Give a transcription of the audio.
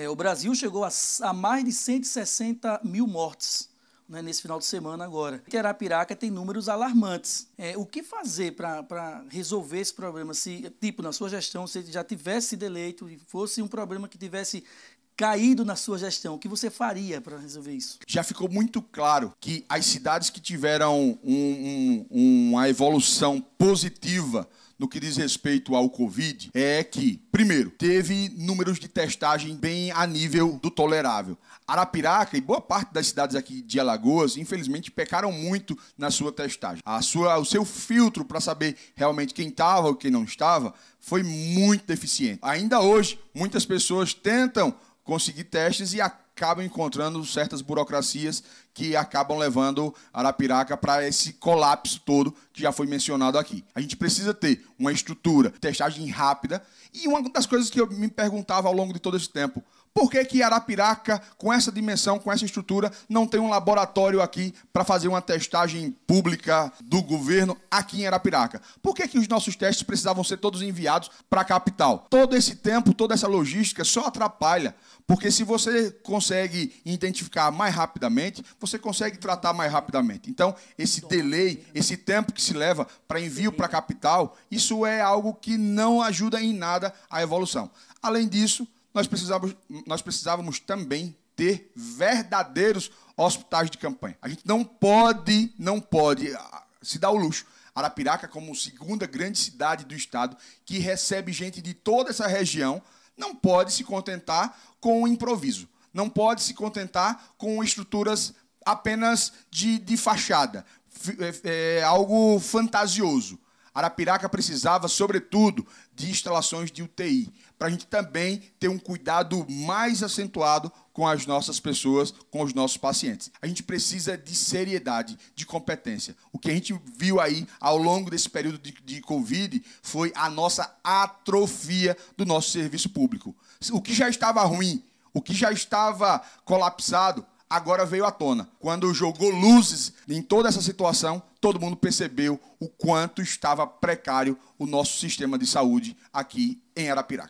É, o Brasil chegou a, a mais de 160 mil mortes né, nesse final de semana agora. Que Arapiraca tem números alarmantes. É, o que fazer para resolver esse problema? Se, tipo, na sua gestão, se já tivesse sido eleito e fosse um problema que tivesse caído na sua gestão, o que você faria para resolver isso? Já ficou muito claro que as cidades que tiveram um, um, uma evolução positiva no que diz respeito ao Covid é que, primeiro, teve números de testagem bem a nível do tolerável. Arapiraca e boa parte das cidades aqui de Alagoas, infelizmente, pecaram muito na sua testagem. A sua, o seu filtro para saber realmente quem estava ou quem não estava foi muito deficiente. Ainda hoje, muitas pessoas tentam conseguir testes e acabam encontrando certas burocracias que acabam levando Arapiraca para esse colapso todo que já foi mencionado aqui. A gente precisa ter uma estrutura, testagem rápida e uma das coisas que eu me perguntava ao longo de todo esse tempo, por que, que Arapiraca, com essa dimensão, com essa estrutura, não tem um laboratório aqui para fazer uma testagem pública do governo aqui em Arapiraca? Por que, que os nossos testes precisavam ser todos enviados para a capital? Todo esse tempo, toda essa logística só atrapalha, porque se você consegue identificar mais rapidamente, você consegue tratar mais rapidamente. Então, esse delay, esse tempo que se leva para envio para a capital, isso é algo que não ajuda em nada a evolução. Além disso, nós precisávamos, nós precisávamos também ter verdadeiros hospitais de campanha. A gente não pode, não pode se dar o luxo. Arapiraca, como segunda grande cidade do estado, que recebe gente de toda essa região, não pode se contentar com o improviso. Não pode se contentar com estruturas apenas de, de fachada, é, é, algo fantasioso. Arapiraca precisava, sobretudo, de instalações de UTI, para a gente também ter um cuidado mais acentuado com as nossas pessoas, com os nossos pacientes. A gente precisa de seriedade, de competência. O que a gente viu aí ao longo desse período de, de Covid foi a nossa atrofia do nosso serviço público. O que já estava ruim, o que já estava colapsado, agora veio à tona. Quando jogou luzes em toda essa situação, todo mundo percebeu o quanto estava precário o nosso sistema de saúde aqui em Arapiraca.